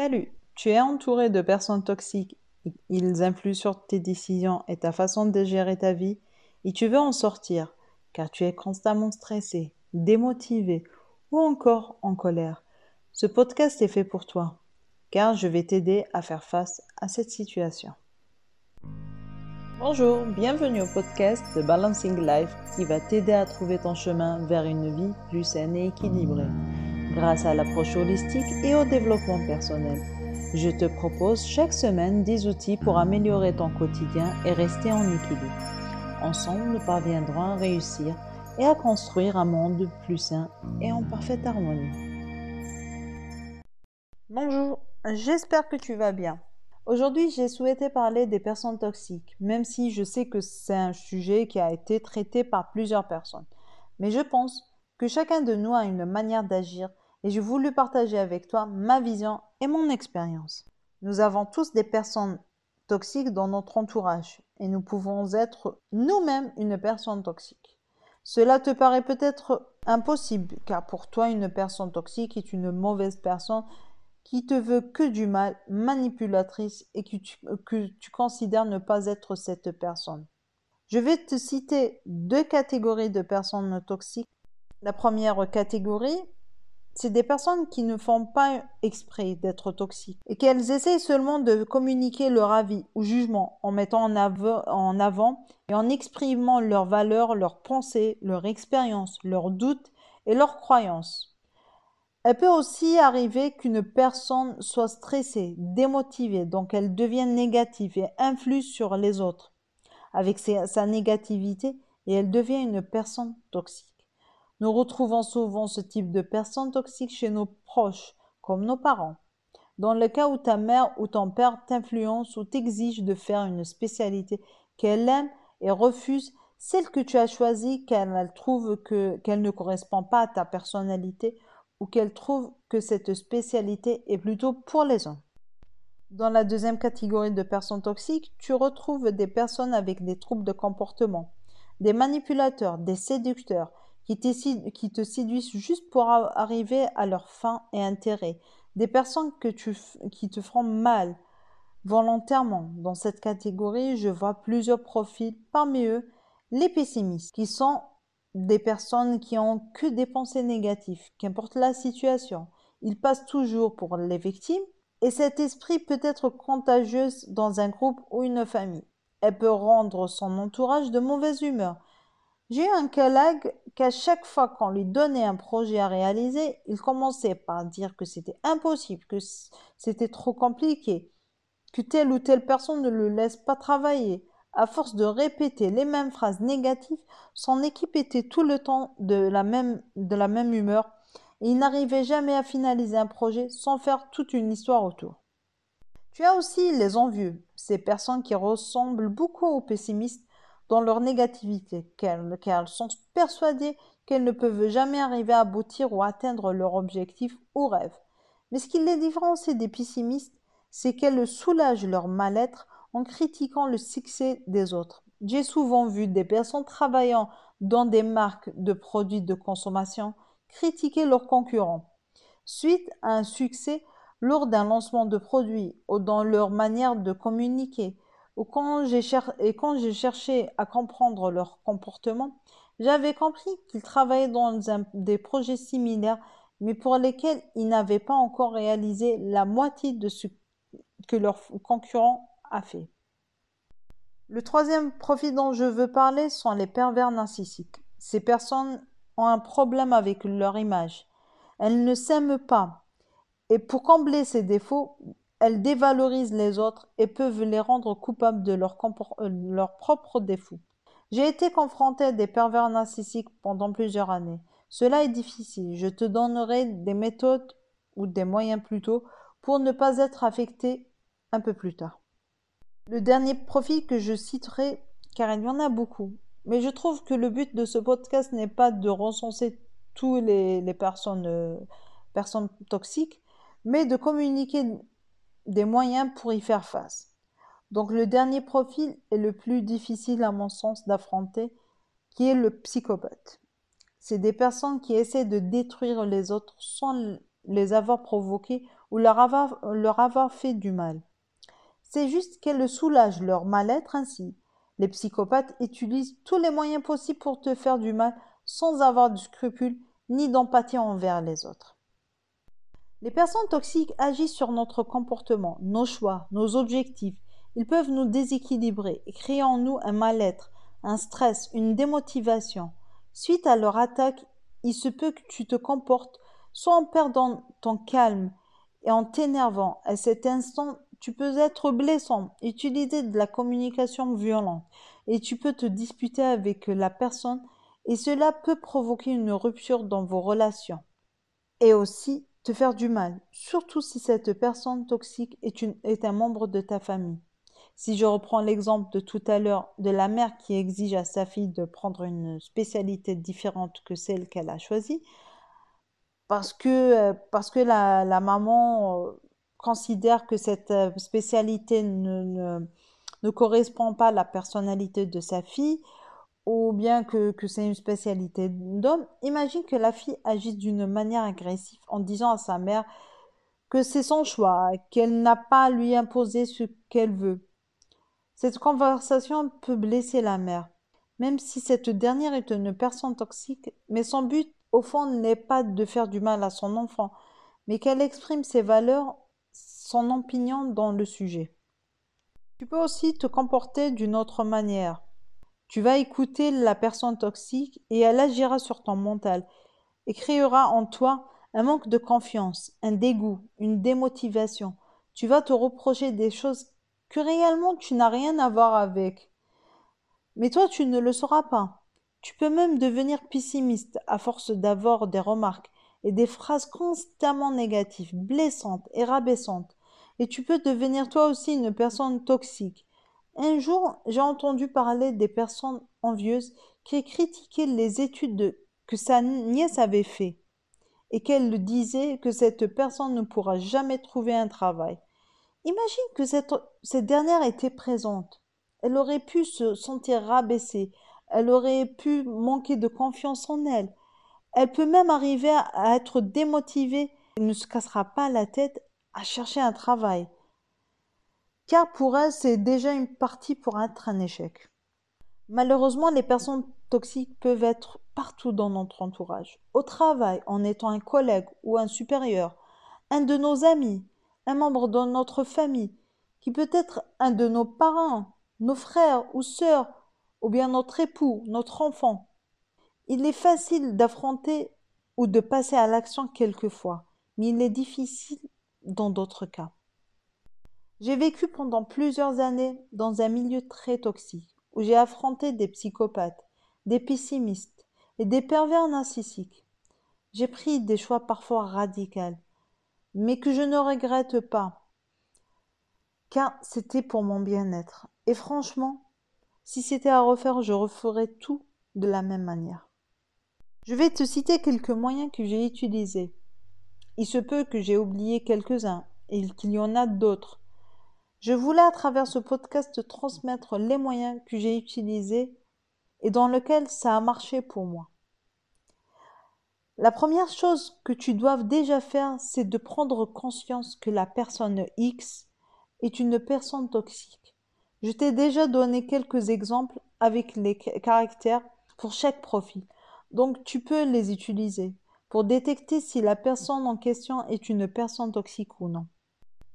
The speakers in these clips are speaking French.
Salut, tu es entouré de personnes toxiques, ils influent sur tes décisions et ta façon de gérer ta vie, et tu veux en sortir, car tu es constamment stressé, démotivé ou encore en colère. Ce podcast est fait pour toi, car je vais t'aider à faire face à cette situation. Bonjour, bienvenue au podcast de Balancing Life qui va t'aider à trouver ton chemin vers une vie plus saine et équilibrée grâce à l'approche holistique et au développement personnel. Je te propose chaque semaine des outils pour améliorer ton quotidien et rester en équilibre. Ensemble, nous parviendrons à réussir et à construire un monde plus sain et en parfaite harmonie. Bonjour, j'espère que tu vas bien. Aujourd'hui, j'ai souhaité parler des personnes toxiques, même si je sais que c'est un sujet qui a été traité par plusieurs personnes. Mais je pense que chacun de nous a une manière d'agir et j'ai voulu partager avec toi ma vision et mon expérience. Nous avons tous des personnes toxiques dans notre entourage et nous pouvons être nous-mêmes une personne toxique. Cela te paraît peut-être impossible car pour toi une personne toxique est une mauvaise personne qui te veut que du mal, manipulatrice et que tu, que tu considères ne pas être cette personne. Je vais te citer deux catégories de personnes toxiques. La première catégorie, c'est des personnes qui ne font pas exprès d'être toxiques et qu'elles essayent seulement de communiquer leur avis ou jugement en mettant en, avant et en exprimant leurs valeurs, leurs pensées, leurs expériences, leurs doutes et leurs croyances. Elle peut aussi arriver qu'une personne soit stressée, démotivée, donc elle devient négative et influe sur les autres avec sa négativité et elle devient une personne toxique. Nous retrouvons souvent ce type de personnes toxiques chez nos proches, comme nos parents. Dans le cas où ta mère ou ton père t'influence ou t'exige de faire une spécialité qu'elle aime et refuse celle que tu as choisie qu'elle trouve qu'elle ne correspond pas à ta personnalité ou qu'elle trouve que cette spécialité est plutôt pour les hommes. Dans la deuxième catégorie de personnes toxiques, tu retrouves des personnes avec des troubles de comportement, des manipulateurs, des séducteurs, qui, te séduisent juste pour arriver à leur fin et intérêt. Des personnes que tu, qui te feront mal volontairement. Dans cette catégorie, je vois plusieurs profils. Parmi eux, les pessimistes, qui sont des personnes qui ont que des pensées négatives, qu'importe la situation. Ils passent toujours pour les victimes et cet esprit peut être contagieux dans un groupe ou une famille. Elle peut rendre son entourage de mauvaise humeur j'ai un collègue qu'à chaque fois qu'on lui donnait un projet à réaliser, il commençait par dire que c'était impossible, que c'était trop compliqué, que telle ou telle personne ne le laisse pas travailler. À force de répéter les mêmes phrases négatives, son équipe était tout le temps de la même, de la même humeur et il n'arrivait jamais à finaliser un projet sans faire toute une histoire autour. Tu as aussi les envieux, ces personnes qui ressemblent beaucoup aux pessimistes dans leur négativité, car elles sont persuadées qu'elles ne peuvent jamais arriver à aboutir ou atteindre leur objectif ou rêve. Mais ce qui les différencie des pessimistes, c'est qu'elles soulagent leur mal-être en critiquant le succès des autres. J'ai souvent vu des personnes travaillant dans des marques de produits de consommation critiquer leurs concurrents. Suite à un succès lors d'un lancement de produit ou dans leur manière de communiquer, quand et quand j'ai cherché à comprendre leur comportement, j'avais compris qu'ils travaillaient dans des projets similaires, mais pour lesquels ils n'avaient pas encore réalisé la moitié de ce que leur concurrent a fait. Le troisième profil dont je veux parler sont les pervers narcissiques. Ces personnes ont un problème avec leur image. Elles ne s'aiment pas. Et pour combler ces défauts, elles dévalorisent les autres et peuvent les rendre coupables de leurs euh, propres défauts. J'ai été confronté à des pervers narcissiques pendant plusieurs années. Cela est difficile. Je te donnerai des méthodes ou des moyens plutôt pour ne pas être affecté un peu plus tard. Le dernier profil que je citerai, car il y en a beaucoup, mais je trouve que le but de ce podcast n'est pas de recenser toutes les, euh, personnes toxiques, mais de communiquer des moyens pour y faire face. Donc le dernier profil est le plus difficile à mon sens d'affronter, qui est le psychopathe. C'est des personnes qui essaient de détruire les autres sans les avoir provoqués ou leur avoir, leur avoir fait du mal. C'est juste qu'elle soulage leur mal-être ainsi. Les psychopathes utilisent tous les moyens possibles pour te faire du mal sans avoir de scrupules ni d'empathie envers les autres. Les personnes toxiques agissent sur notre comportement, nos choix, nos objectifs. Ils peuvent nous déséquilibrer et créer en nous un mal-être, un stress, une démotivation. Suite à leur attaque, il se peut que tu te comportes soit en perdant ton calme et en t'énervant. À cet instant, tu peux être blessant, utiliser de la communication violente et tu peux te disputer avec la personne et cela peut provoquer une rupture dans vos relations et aussi faire du mal, surtout si cette personne toxique est, une, est un membre de ta famille. Si je reprends l'exemple de tout à l'heure de la mère qui exige à sa fille de prendre une spécialité différente que celle qu'elle a choisie, parce que, euh, parce que la, la maman euh, considère que cette euh, spécialité ne, ne, correspond pas à la personnalité de sa fille, ou bien que, c'est une spécialité d'homme, imagine que la fille agisse d'une manière agressive en disant à sa mère que c'est son choix, qu'elle n'a pas à lui imposer ce qu'elle veut. Cette conversation peut blesser la mère, même si cette dernière est une personne toxique, mais son but au fond n'est pas de faire du mal à son enfant, mais qu'elle exprime ses valeurs, son opinion dans le sujet. Tu peux aussi te comporter d'une autre manière. Tu vas écouter la personne toxique et elle agira sur ton mental et créera en toi un manque de confiance, un dégoût, une démotivation. Tu vas te reprocher des choses que réellement tu n'as rien à voir avec. Mais toi, tu ne le sauras pas. Tu peux même devenir pessimiste à force d'avoir des remarques et des phrases constamment négatives, blessantes et rabaissantes. Et tu peux devenir toi aussi une personne toxique. Un jour, j'ai entendu parler des personnes envieuses qui critiquaient les études que sa nièce avait fait et qu'elle disait que cette personne ne pourra jamais trouver un travail. Imagine que cette, cette dernière était présente. Elle aurait pu se sentir rabaissée, elle aurait pu manquer de confiance en elle. Elle peut même arriver à être démotivée et ne se cassera pas la tête à chercher un travail. Car pour elle, c'est déjà une partie pour être un échec. Malheureusement, les personnes toxiques peuvent être partout dans notre entourage. Au travail, en étant un collègue ou un supérieur, un de nos amis, un membre de notre famille, qui peut être un de nos parents, nos frères ou sœurs, ou bien notre époux, notre enfant. Il est facile d'affronter ou de passer à l'action quelquefois, mais il est difficile dans d'autres cas. J'ai vécu pendant plusieurs années dans un milieu très toxique, où j'ai affronté des psychopathes, des pessimistes et des pervers narcissiques. J'ai pris des choix parfois radicaux, mais que je ne regrette pas, car c'était pour mon bien-être. Et franchement, si c'était à refaire, je referais tout de la même manière. Je vais te citer quelques moyens que j'ai utilisés. Il se peut que j'ai oublié quelques-uns et qu'il y en a d'autres. Je voulais à travers ce podcast transmettre les moyens que j'ai utilisés et dans lesquels ça a marché pour moi. La première chose que tu dois déjà faire, c'est de prendre conscience que la personne X est une personne toxique. Je t'ai déjà donné quelques exemples avec les caractères pour chaque profil. Donc tu peux les utiliser pour détecter si la personne en question est une personne toxique ou non.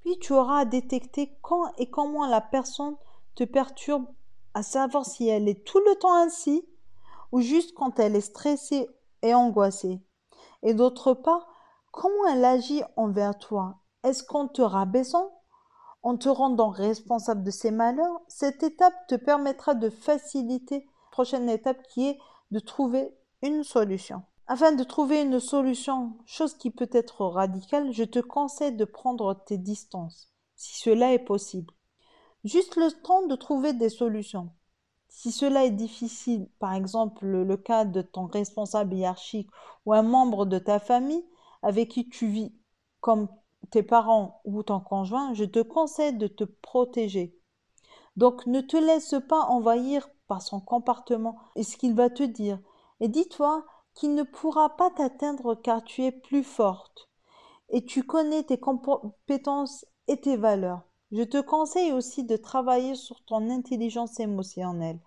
Puis tu auras à détecter quand et comment la personne te perturbe, à savoir si elle est tout le temps ainsi ou juste quand elle est stressée et angoissée. Et d'autre part, comment elle agit envers toi? Est-ce qu'en te rabaissant en te rendant responsable de ces malheurs, cette étape te permettra de faciliter la prochaine étape qui est de trouver une solution? Afin de trouver une solution, chose qui peut être radicale, je te conseille de prendre tes distances, si cela est possible. Juste le temps de trouver des solutions. Si cela est difficile, par exemple le cas de ton responsable hiérarchique ou un membre de ta famille avec qui tu vis comme tes parents ou ton conjoint, je te conseille de te protéger. Donc ne te laisse pas envahir par son comportement et ce qu'il va te dire. Et dis-toi qu'il ne pourra pas t'atteindre car tu es plus forte. et tu connais tes compétences et tes valeurs. Je te conseille aussi de travailler sur ton intelligence émotionnelle.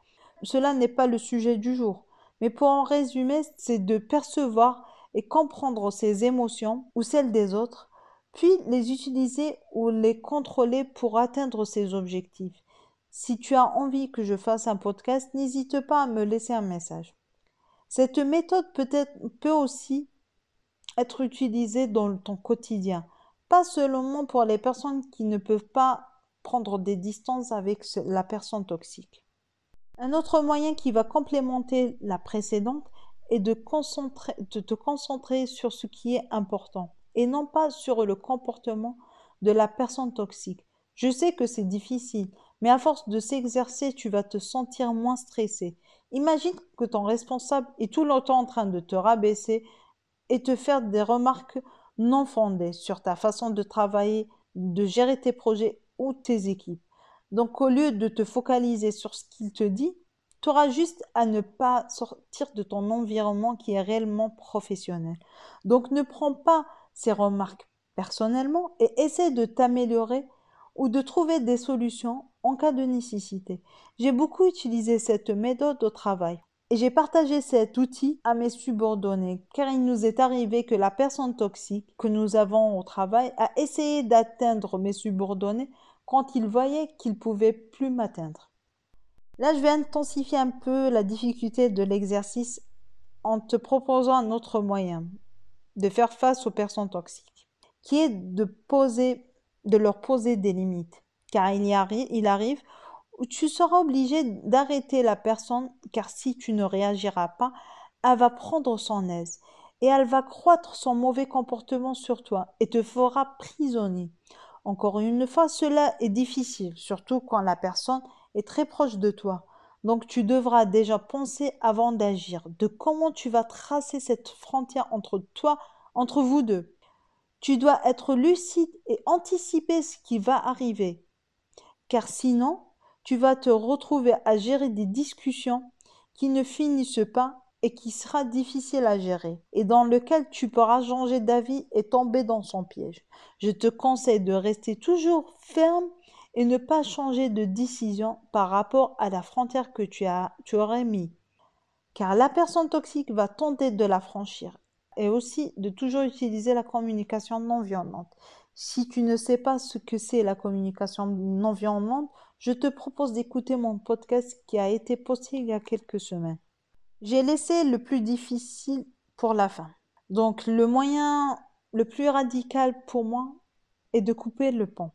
Cela n'est pas le sujet du jour, mais pour en résumer, c'est de percevoir et comprendre ses émotions ou celles des autres, puis les utiliser ou les contrôler pour atteindre ses objectifs. Si tu as envie que je fasse un podcast, n'hésite pas à me laisser un message. Cette méthode peut, être, peut aussi être utilisée dans ton quotidien, pas seulement pour les personnes qui ne peuvent pas prendre des distances avec la personne toxique. Un autre moyen qui va complémenter la précédente est de, de te concentrer sur ce qui est important et non pas sur le comportement de la personne toxique. Je sais que c'est difficile, mais à force de s'exercer, tu vas te sentir moins stressé. Imagine que ton responsable est tout le temps en train de te rabaisser et te faire des remarques non fondées sur ta façon de travailler, de gérer tes projets ou tes équipes. Donc au lieu de te focaliser sur ce qu'il te dit, tu auras juste à ne pas sortir de ton environnement qui est réellement professionnel. Donc ne prends pas ces remarques personnellement et essaie de t'améliorer ou de trouver des solutions en cas de nécessité. J'ai beaucoup utilisé cette méthode au travail et j'ai partagé cet outil à mes subordonnés car il nous est arrivé que la personne toxique que nous avons au travail a essayé d'atteindre mes subordonnés quand il voyait qu'il pouvait plus m'atteindre. Là, je vais intensifier un peu la difficulté de l'exercice en te proposant un autre moyen de faire face aux personnes toxiques, qui est de poser, de leur poser des limites. Car il, y arrive, il arrive où tu seras obligé d'arrêter la personne, car si tu ne réagiras pas, elle va prendre son aise et elle va croître son mauvais comportement sur toi et te fera prisonnier. Encore une fois, cela est difficile, surtout quand la personne est très proche de toi. Donc tu devras déjà penser avant d'agir, de comment tu vas tracer cette frontière entre toi, entre vous deux. Tu dois être lucide et anticiper ce qui va arriver. Car sinon, tu vas te retrouver à gérer des discussions qui ne finissent pas et qui sera difficile à gérer et dans lequel tu pourras changer d'avis et tomber dans son piège. Je te conseille de rester toujours ferme et ne pas changer de décision par rapport à la frontière que tu, as, tu aurais mis. Car la personne toxique va tenter de la franchir et aussi de toujours utiliser la communication non violente. Si tu ne sais pas ce que c'est la communication non violente, je te propose d'écouter mon podcast qui a été posté il y a quelques semaines. J'ai laissé le plus difficile pour la fin. Donc le moyen le plus radical pour moi est de couper le pont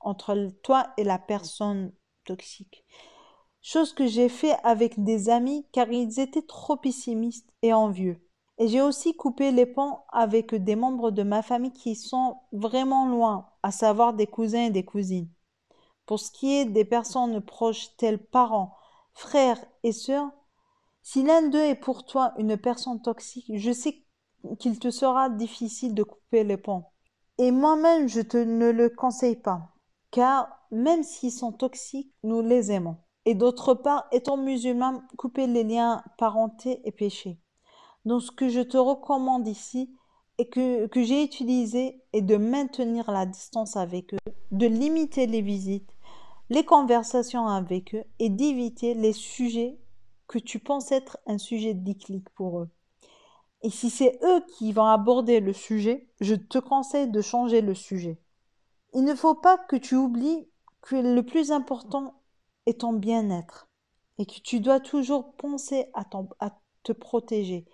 entre toi et la personne toxique. Chose que j'ai fait avec des amis car ils étaient trop pessimistes et envieux. Et j'ai aussi coupé les ponts avec des membres de ma famille qui sont vraiment loin, à savoir des cousins et des cousines. Pour ce qui est des personnes proches telles parents, frères et sœurs, si l'un d'eux est pour toi une personne toxique, je sais qu'il te sera difficile de couper les ponts. Et moi-même, je te ne le conseille pas car même s'ils sont toxiques, nous les aimons. Et d'autre part, étant musulman, couper les liens parentés est péché. Donc ce que je te recommande ici et que, j'ai utilisé est de maintenir la distance avec eux, de limiter les visites, les conversations avec eux et d'éviter les sujets que tu penses être un sujet de déclic pour eux. Et si c'est eux qui vont aborder le sujet, je te conseille de changer le sujet. Il ne faut pas que tu oublies que le plus important est ton bien-être et que tu dois toujours penser à, te protéger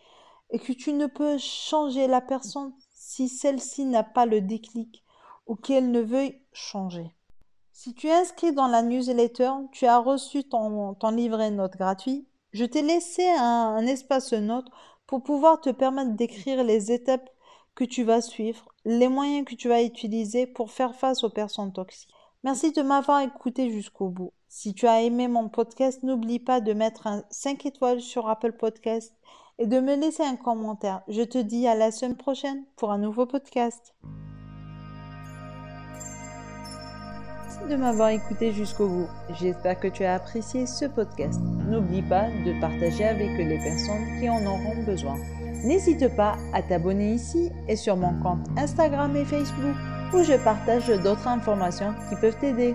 et que tu ne peux changer la personne si celle-ci n'a pas le déclic ou qu'elle ne veuille changer. Si tu es inscrit dans la newsletter, tu as reçu ton, livret note gratuit. Je t'ai laissé un, un espace note pour pouvoir te permettre d'écrire les étapes que tu vas suivre, les moyens que tu vas utiliser pour faire face aux personnes toxiques. Merci de m'avoir écouté jusqu'au bout. Si tu as aimé mon podcast, n'oublie pas de mettre un 5 étoiles sur Apple Podcast et de me laisser un commentaire. Je te dis à la semaine prochaine pour un nouveau podcast. Merci de m'avoir écouté jusqu'au bout. J'espère que tu as apprécié ce podcast. N'oublie pas de partager avec les personnes qui en auront besoin. N'hésite pas à t'abonner ici et sur mon compte Instagram et Facebook où je partage d'autres informations qui peuvent t'aider.